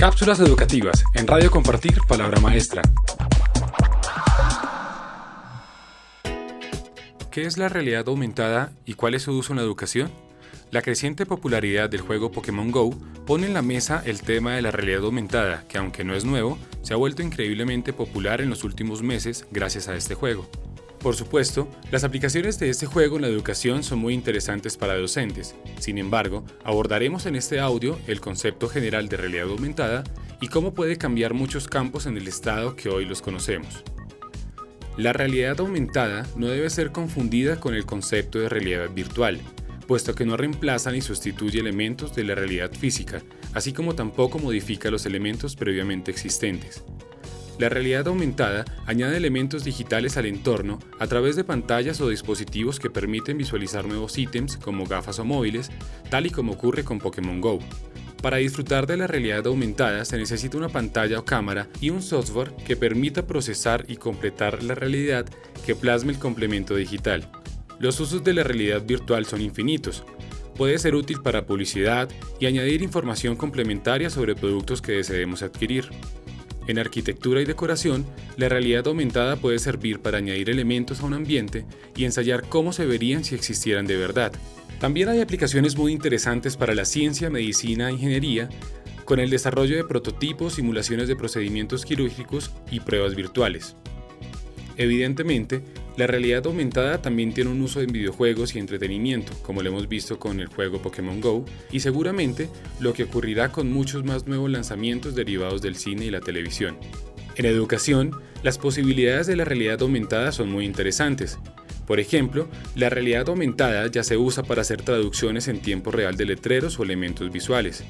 Cápsulas educativas en Radio Compartir Palabra Maestra. ¿Qué es la realidad aumentada y cuál es su uso en la educación? La creciente popularidad del juego Pokémon Go pone en la mesa el tema de la realidad aumentada, que aunque no es nuevo, se ha vuelto increíblemente popular en los últimos meses gracias a este juego. Por supuesto, las aplicaciones de este juego en la educación son muy interesantes para docentes. Sin embargo, abordaremos en este audio el concepto general de realidad aumentada y cómo puede cambiar muchos campos en el estado que hoy los conocemos. La realidad aumentada no debe ser confundida con el concepto de realidad virtual, puesto que no reemplaza ni sustituye elementos de la realidad física, así como tampoco modifica los elementos previamente existentes. La realidad aumentada añade elementos digitales al entorno a través de pantallas o dispositivos que permiten visualizar nuevos ítems como gafas o móviles, tal y como ocurre con Pokémon Go. Para disfrutar de la realidad aumentada se necesita una pantalla o cámara y un software que permita procesar y completar la realidad que plasma el complemento digital. Los usos de la realidad virtual son infinitos. Puede ser útil para publicidad y añadir información complementaria sobre productos que deseemos adquirir. En arquitectura y decoración, la realidad aumentada puede servir para añadir elementos a un ambiente y ensayar cómo se verían si existieran de verdad. También hay aplicaciones muy interesantes para la ciencia, medicina e ingeniería, con el desarrollo de prototipos, simulaciones de procedimientos quirúrgicos y pruebas virtuales. Evidentemente, la realidad aumentada también tiene un uso en videojuegos y entretenimiento, como lo hemos visto con el juego Pokémon Go, y seguramente lo que ocurrirá con muchos más nuevos lanzamientos derivados del cine y la televisión. En educación, las posibilidades de la realidad aumentada son muy interesantes. Por ejemplo, la realidad aumentada ya se usa para hacer traducciones en tiempo real de letreros o elementos visuales.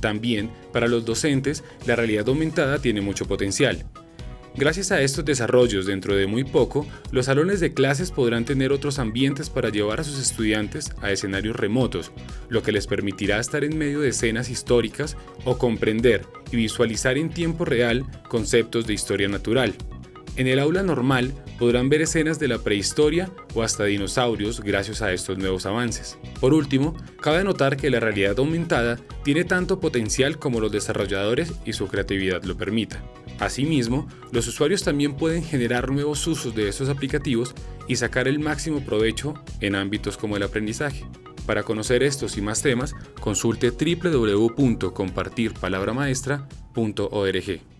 También, para los docentes, la realidad aumentada tiene mucho potencial. Gracias a estos desarrollos, dentro de muy poco, los salones de clases podrán tener otros ambientes para llevar a sus estudiantes a escenarios remotos, lo que les permitirá estar en medio de escenas históricas o comprender y visualizar en tiempo real conceptos de historia natural. En el aula normal podrán ver escenas de la prehistoria o hasta dinosaurios gracias a estos nuevos avances. Por último, cabe notar que la realidad aumentada tiene tanto potencial como los desarrolladores y su creatividad lo permita. Asimismo, los usuarios también pueden generar nuevos usos de estos aplicativos y sacar el máximo provecho en ámbitos como el aprendizaje. Para conocer estos y más temas, consulte www.compartirpalabramaestra.org.